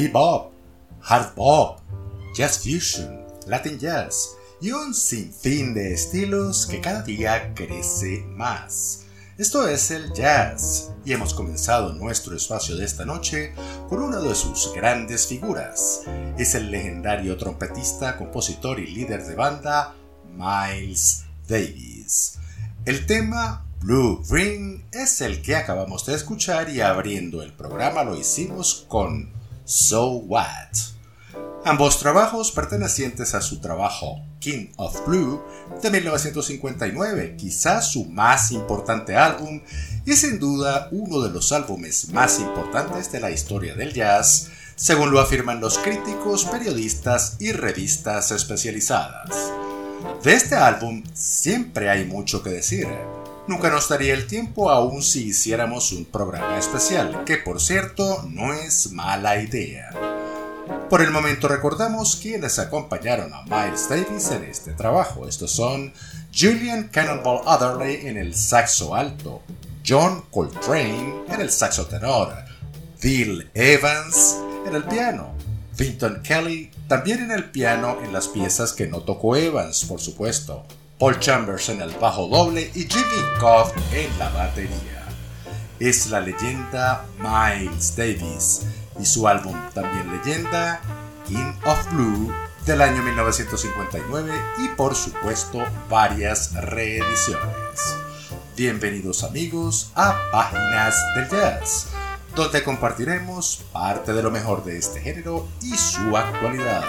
Bebop, hard bop, jazz fusion, latin jazz y un sinfín de estilos que cada día crece más. Esto es el jazz y hemos comenzado nuestro espacio de esta noche con una de sus grandes figuras. Es el legendario trompetista, compositor y líder de banda Miles Davis. El tema Blue Ring es el que acabamos de escuchar y abriendo el programa lo hicimos con So What. Ambos trabajos pertenecientes a su trabajo King of Blue de 1959, quizás su más importante álbum y sin duda uno de los álbumes más importantes de la historia del jazz, según lo afirman los críticos, periodistas y revistas especializadas. De este álbum siempre hay mucho que decir. Nunca nos daría el tiempo aún si hiciéramos un programa especial, que por cierto no es mala idea. Por el momento recordamos quienes acompañaron a Miles Davis en este trabajo. Estos son Julian Cannonball Otherley en el saxo alto, John Coltrane en el saxo tenor, Bill Evans en el piano, Vinton Kelly también en el piano en las piezas que no tocó Evans, por supuesto, Paul Chambers en el bajo doble y Jimmy Cobb en la batería. Es la leyenda Miles Davis y su álbum también leyenda, King of Blue, del año 1959 y por supuesto varias reediciones. Bienvenidos amigos a Páginas del Jazz, donde compartiremos parte de lo mejor de este género y su actualidad.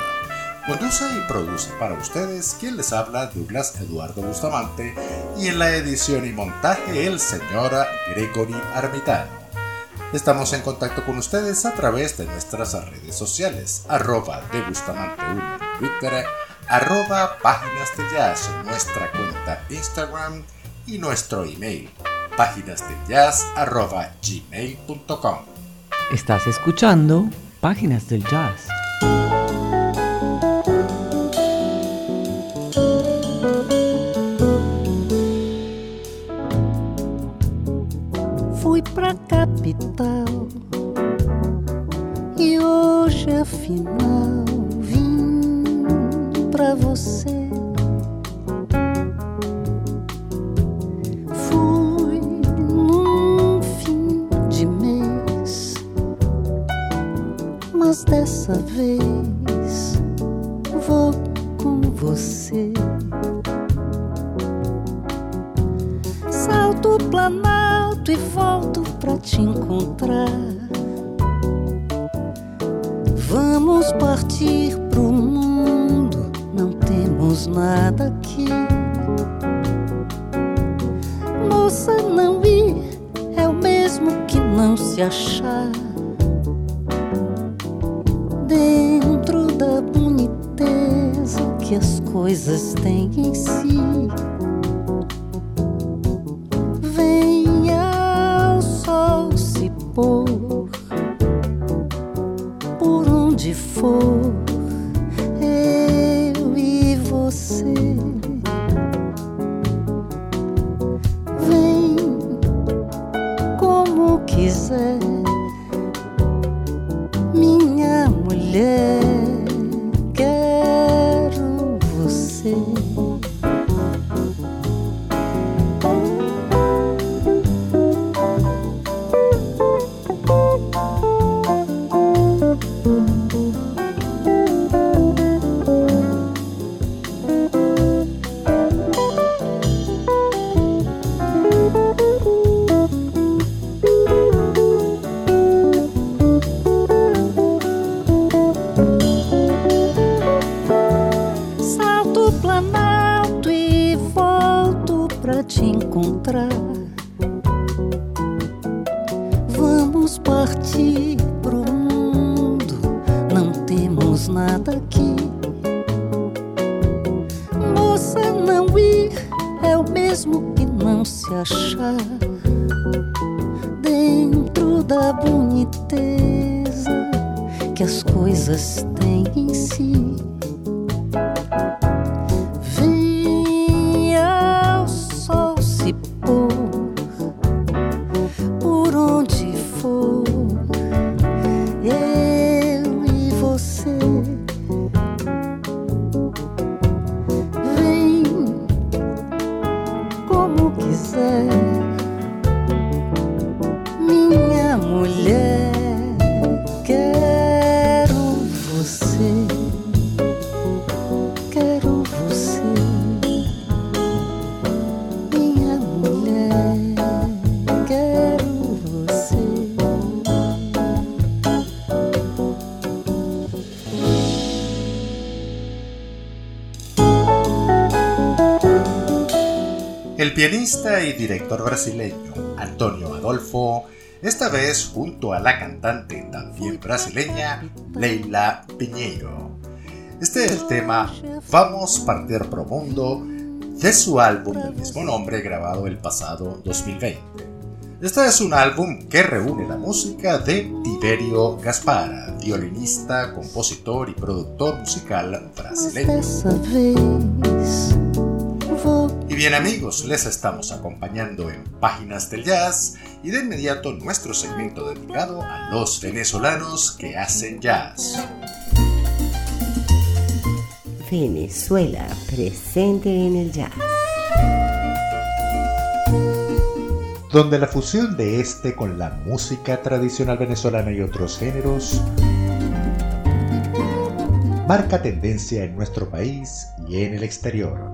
Conduce y produce para ustedes quien les habla Douglas Eduardo Bustamante y en la edición y montaje el señor Gregory Armitano. Estamos en contacto con ustedes a través de nuestras redes sociales, arroba de Bustamante 1 en Twitter, arroba páginas de jazz nuestra cuenta Instagram y nuestro email, páginas de jazz arroba gmail.com. Estás escuchando Páginas del Jazz. Capital e hoje afinal vim pra você. Pianista y director brasileño Antonio Adolfo, esta vez junto a la cantante también brasileña Leila Piñeiro. Este es el tema Vamos Partir Pro Mundo de su álbum del mismo nombre grabado el pasado 2020. Este es un álbum que reúne la música de Tiberio Gaspara, violinista, compositor y productor musical brasileño. Bien amigos, les estamos acompañando en Páginas del Jazz y de inmediato nuestro segmento dedicado a los venezolanos que hacen jazz. Venezuela presente en el jazz. donde la fusión de este con la música tradicional venezolana y otros géneros marca tendencia en nuestro país y en el exterior.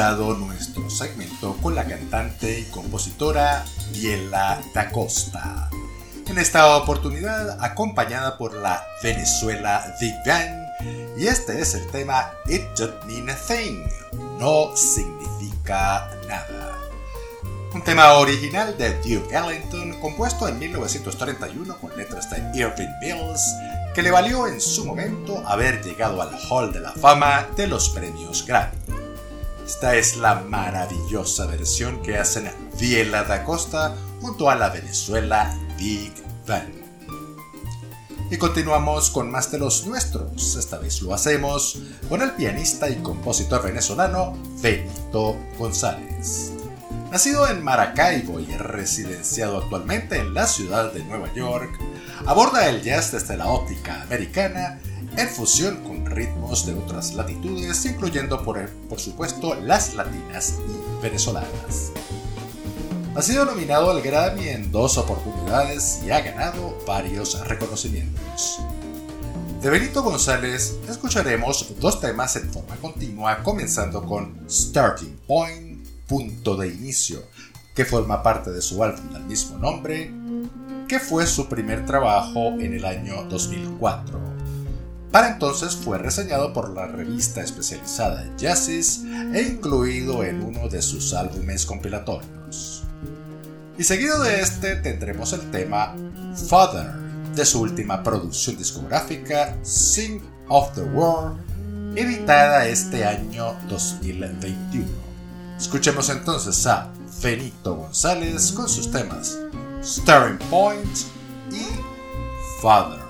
Nuestro segmento con la cantante y compositora Diela da Costa. En esta oportunidad acompañada por la Venezuela Big y este es el tema It Don't Mean a Thing, no significa nada. Un tema original de Duke Ellington compuesto en 1931 con letras de Irving Mills que le valió en su momento haber llegado al Hall de la Fama de los premios Grammy. Esta es la maravillosa versión que hacen Viela da Costa junto a la Venezuela Big Band. Y continuamos con más de los nuestros. Esta vez lo hacemos con el pianista y compositor venezolano Benito González. Nacido en Maracaibo y residenciado actualmente en la ciudad de Nueva York, aborda el jazz desde la óptica americana en fusión ritmos de otras latitudes, incluyendo por, por supuesto las latinas y venezolanas. Ha sido nominado al Grammy en dos oportunidades y ha ganado varios reconocimientos. De Benito González escucharemos dos temas en forma continua, comenzando con Starting Point, punto de inicio, que forma parte de su álbum del mismo nombre, que fue su primer trabajo en el año 2004. Para entonces fue reseñado por la revista especializada Jazzis e incluido en uno de sus álbumes compilatorios. Y seguido de este tendremos el tema Father de su última producción discográfica Sing of the World, editada este año 2021. Escuchemos entonces a Benito González con sus temas Starting Point y Father.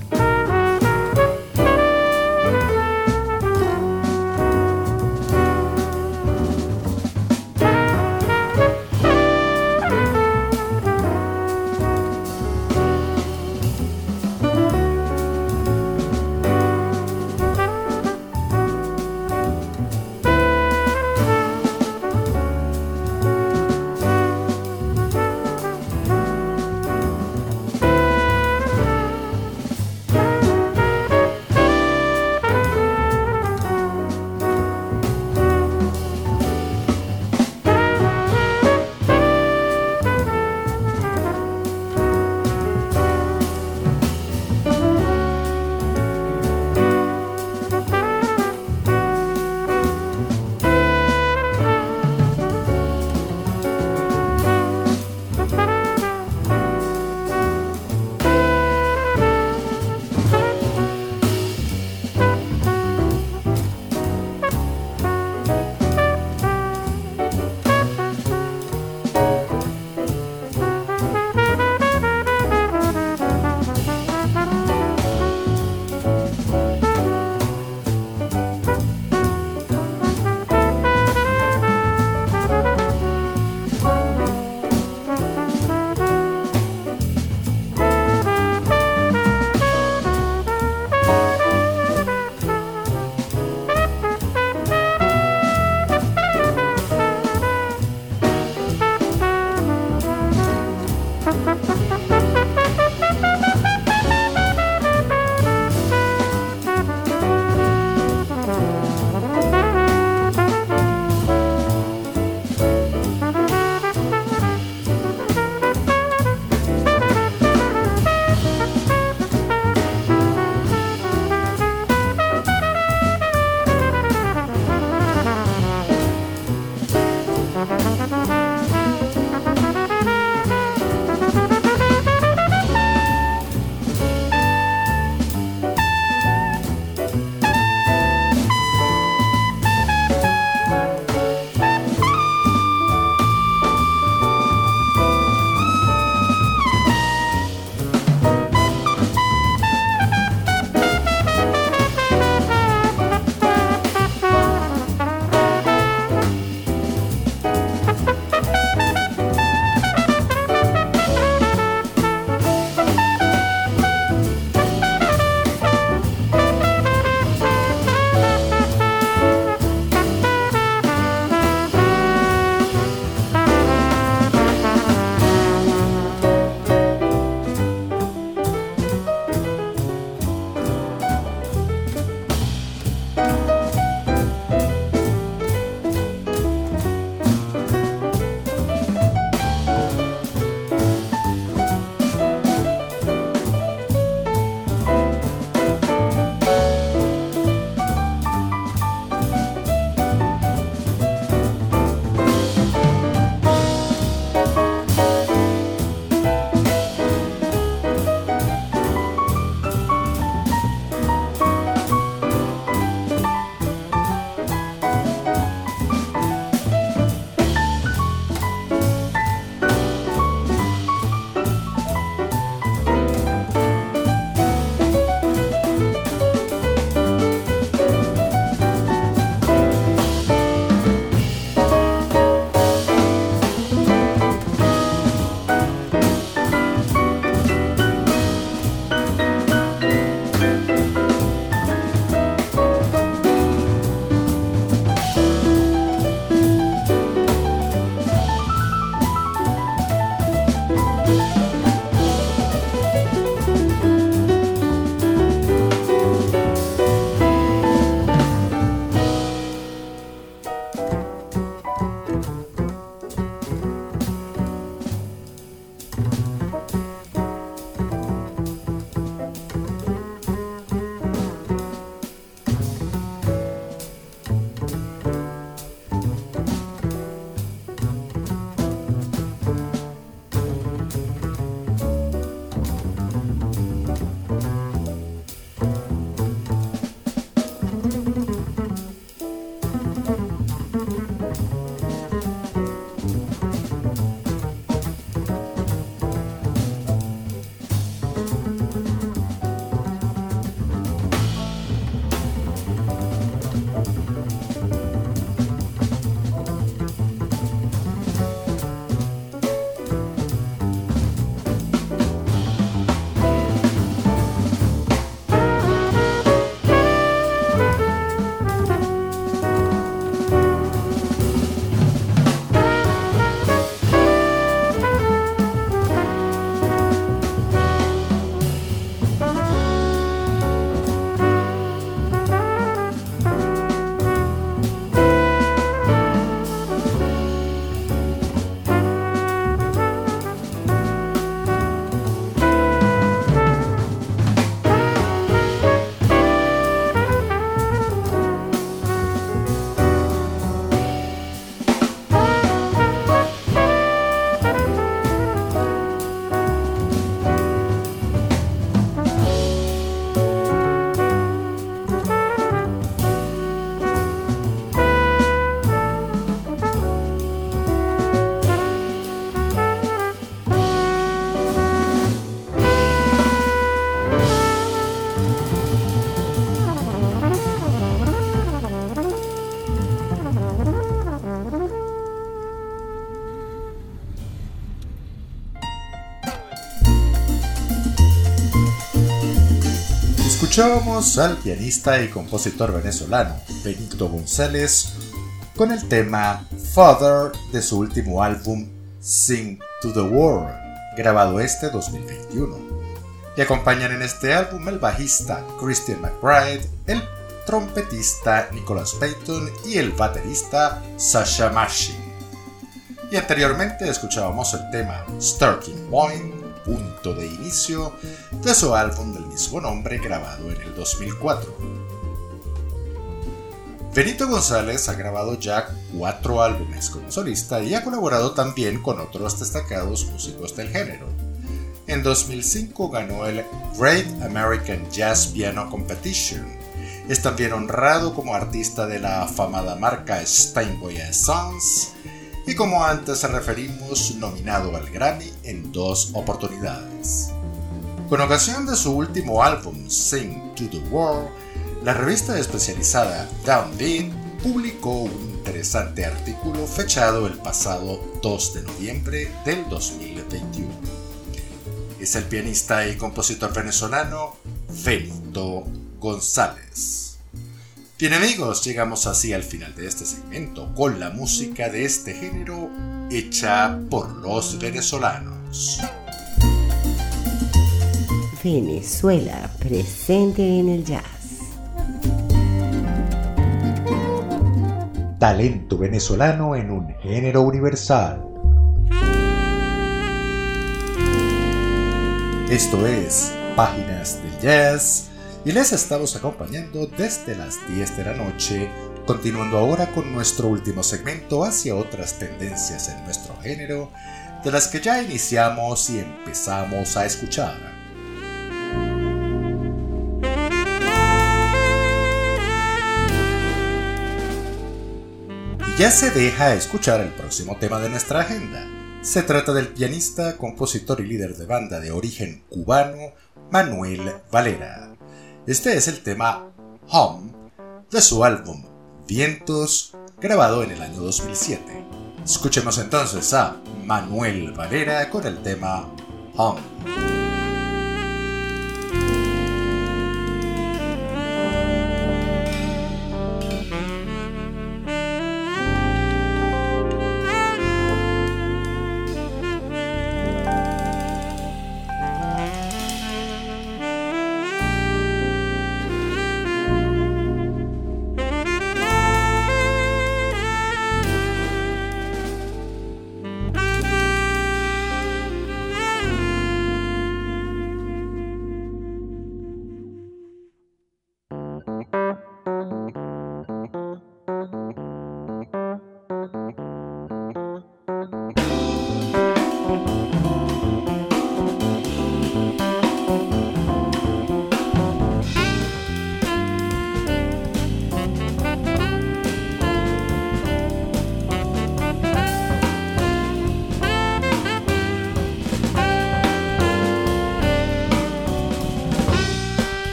Escuchábamos al pianista y compositor venezolano Benito González con el tema Father de su último álbum Sing to the World, grabado este 2021. Y acompañan en este álbum el bajista Christian McBride, el trompetista Nicholas Payton y el baterista Sasha Marshall. Y anteriormente escuchábamos el tema Starting Point punto de inicio de su álbum del mismo nombre grabado en el 2004. Benito González ha grabado ya cuatro álbumes como solista y ha colaborado también con otros destacados músicos del género. En 2005 ganó el Great American Jazz Piano Competition. Es también honrado como artista de la afamada marca Steinway Sons y como antes referimos, nominado al Grammy en dos oportunidades. Con ocasión de su último álbum Sing to the World, la revista especializada Downbeat publicó un interesante artículo fechado el pasado 2 de noviembre del 2021. Es el pianista y compositor venezolano Benito González. Bien amigos, llegamos así al final de este segmento con la música de este género hecha por los venezolanos. Venezuela presente en el jazz. Talento venezolano en un género universal. Esto es Páginas del Jazz y les estamos acompañando desde las 10 de la noche, continuando ahora con nuestro último segmento hacia otras tendencias en nuestro género, de las que ya iniciamos y empezamos a escuchar. Y ya se deja escuchar el próximo tema de nuestra agenda. Se trata del pianista, compositor y líder de banda de origen cubano, Manuel Valera. Este es el tema Home de su álbum Vientos, grabado en el año 2007. Escuchemos entonces a Manuel Valera con el tema Home.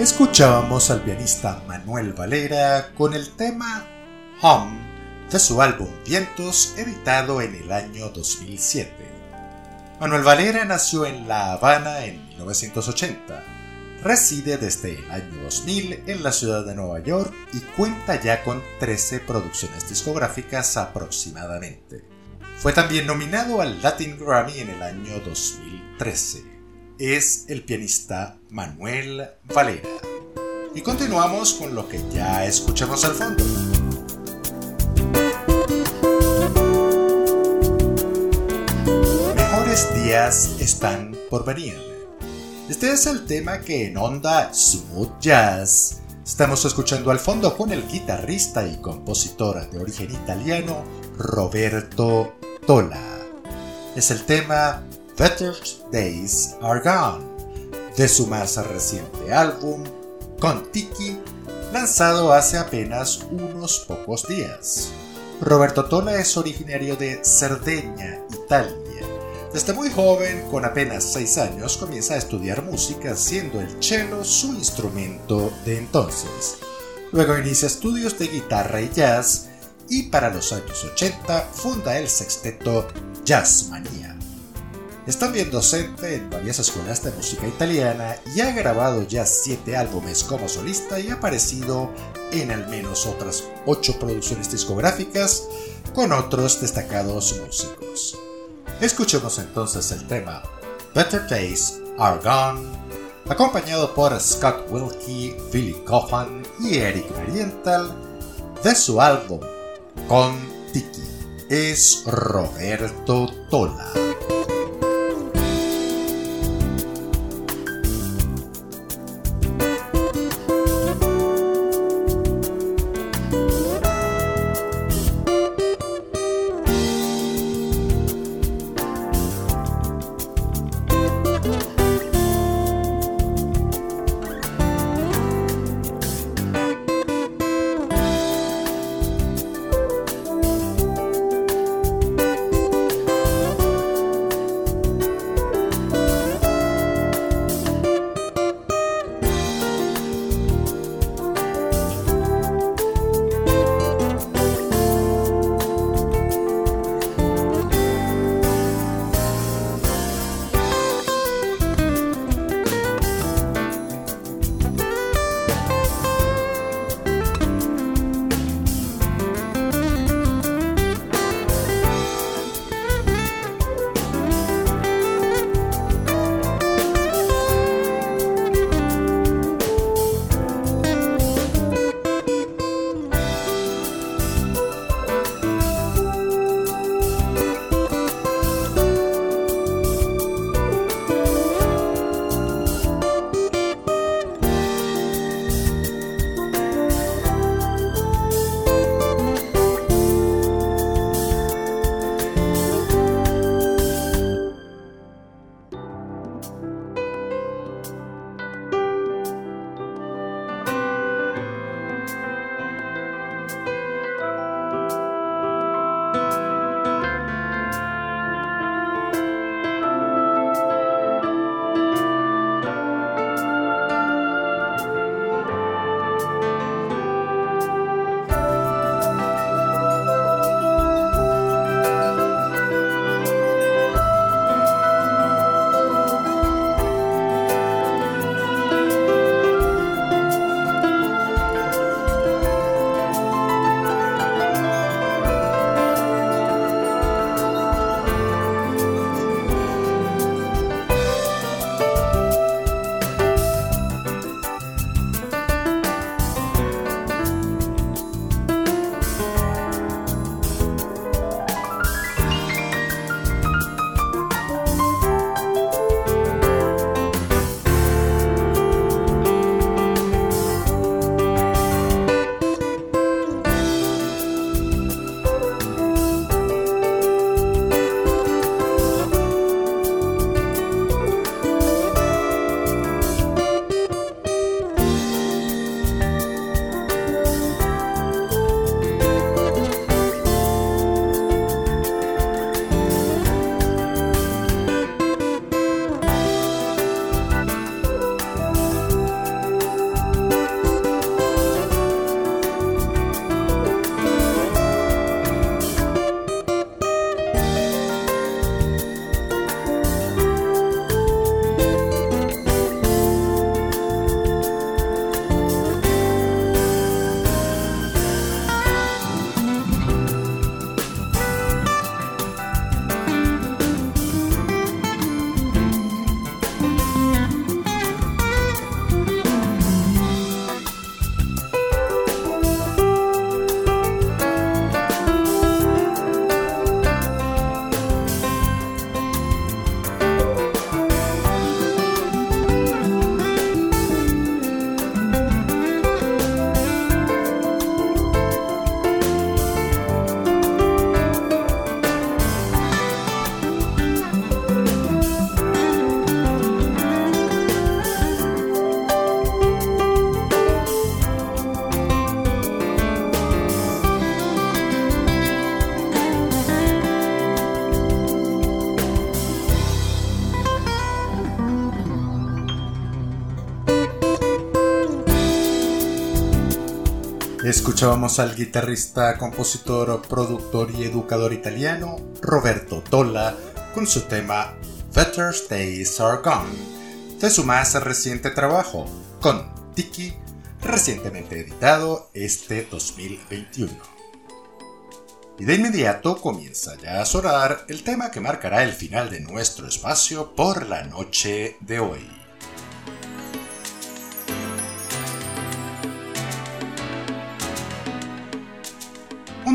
Escuchábamos al pianista Manuel Valera con el tema Home de su álbum Vientos editado en el año 2007. Manuel Valera nació en La Habana en 1980. Reside desde el año 2000 en la ciudad de Nueva York y cuenta ya con 13 producciones discográficas aproximadamente. Fue también nominado al Latin Grammy en el año 2013 es el pianista Manuel Valera. Y continuamos con lo que ya escuchamos al fondo. Mejores días están por venir. Este es el tema que en onda Smooth Jazz estamos escuchando al fondo con el guitarrista y compositor de origen italiano Roberto Tola. Es el tema Better Days Are Gone, de su más reciente álbum, Con Tiki, lanzado hace apenas unos pocos días. Roberto Tola es originario de Cerdeña, Italia. Desde muy joven, con apenas 6 años, comienza a estudiar música, siendo el cello su instrumento de entonces. Luego inicia estudios de guitarra y jazz y para los años 80 funda el sexteto Jazzmania. Es también docente en varias escuelas de música italiana y ha grabado ya siete álbumes como solista y ha aparecido en al menos otras ocho producciones discográficas con otros destacados músicos. Escuchemos entonces el tema Better Days Are Gone, acompañado por Scott Wilkie, Billy Coffin y Eric Marienthal de su álbum Con Tiki. Es Roberto Tola. Escuchábamos al guitarrista, compositor, productor y educador italiano Roberto Tolla con su tema Better Days Are Gone, de su más reciente trabajo, con Tiki, recientemente editado este 2021. Y de inmediato comienza ya a sonar el tema que marcará el final de nuestro espacio por la noche de hoy.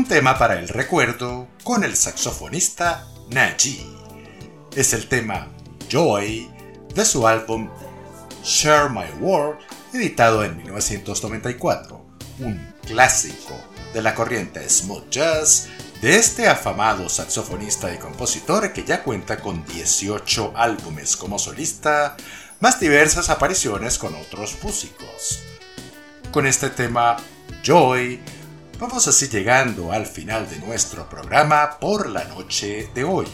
Tema para el recuerdo con el saxofonista Naji. Es el tema Joy de su álbum Share My World, editado en 1994, un clásico de la corriente smooth jazz de este afamado saxofonista y compositor que ya cuenta con 18 álbumes como solista, más diversas apariciones con otros músicos. Con este tema Joy, Vamos así llegando al final de nuestro programa por la noche de hoy.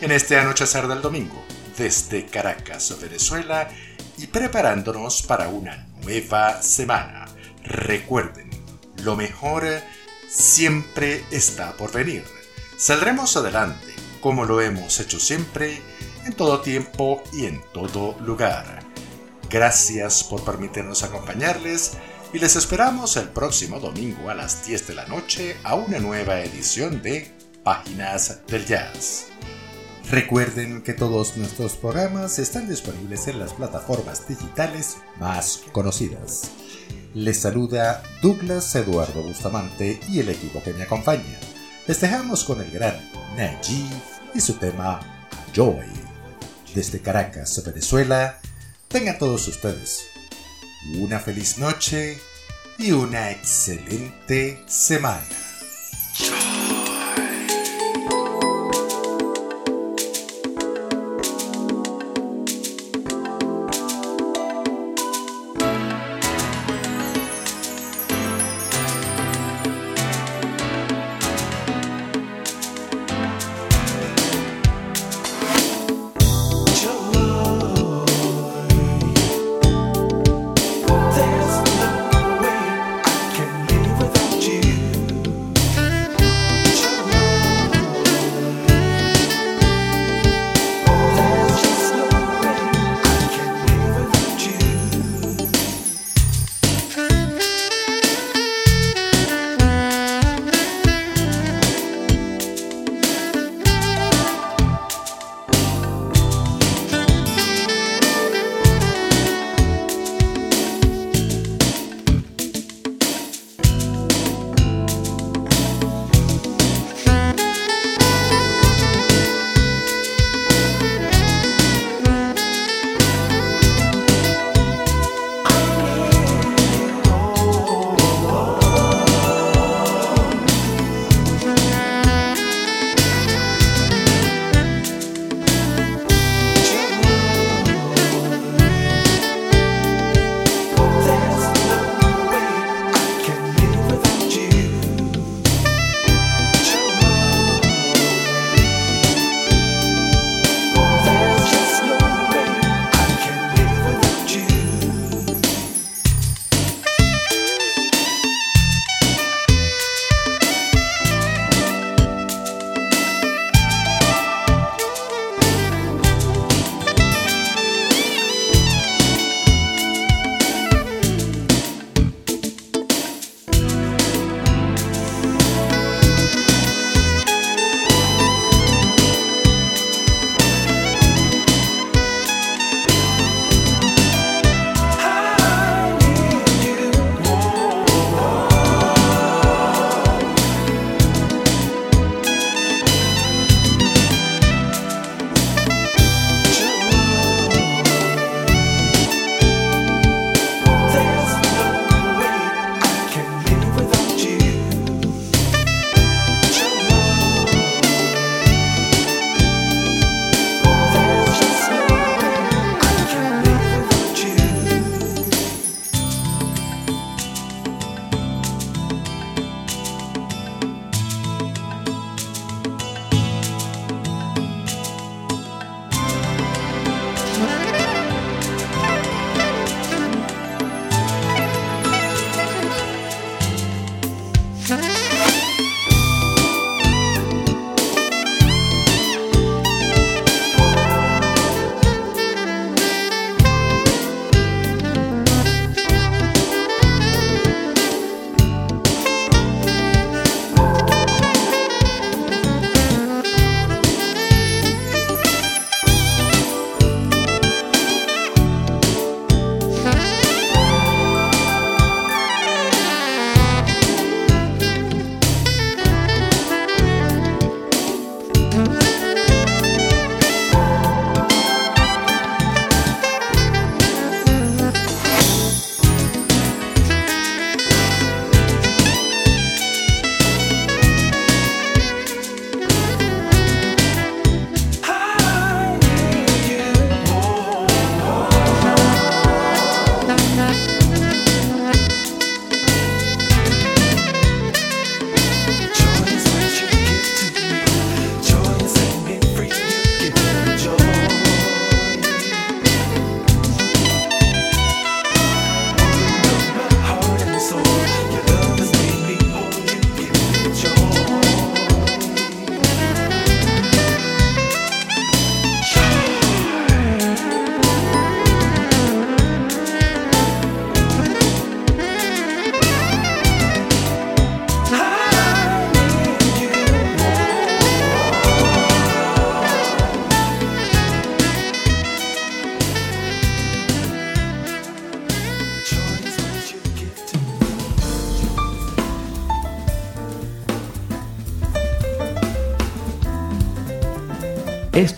En este anochecer del domingo, desde Caracas, Venezuela, y preparándonos para una nueva semana. Recuerden, lo mejor siempre está por venir. Saldremos adelante, como lo hemos hecho siempre, en todo tiempo y en todo lugar. Gracias por permitirnos acompañarles y les esperamos el próximo domingo a las 10 de la noche a una nueva edición de Páginas del Jazz. Recuerden que todos nuestros programas están disponibles en las plataformas digitales más conocidas. Les saluda Douglas Eduardo Bustamante y el equipo que me acompaña. Les dejamos con el gran Najee y su tema Joy. Desde Caracas, Venezuela, tengan todos ustedes una feliz noche y una excelente semana.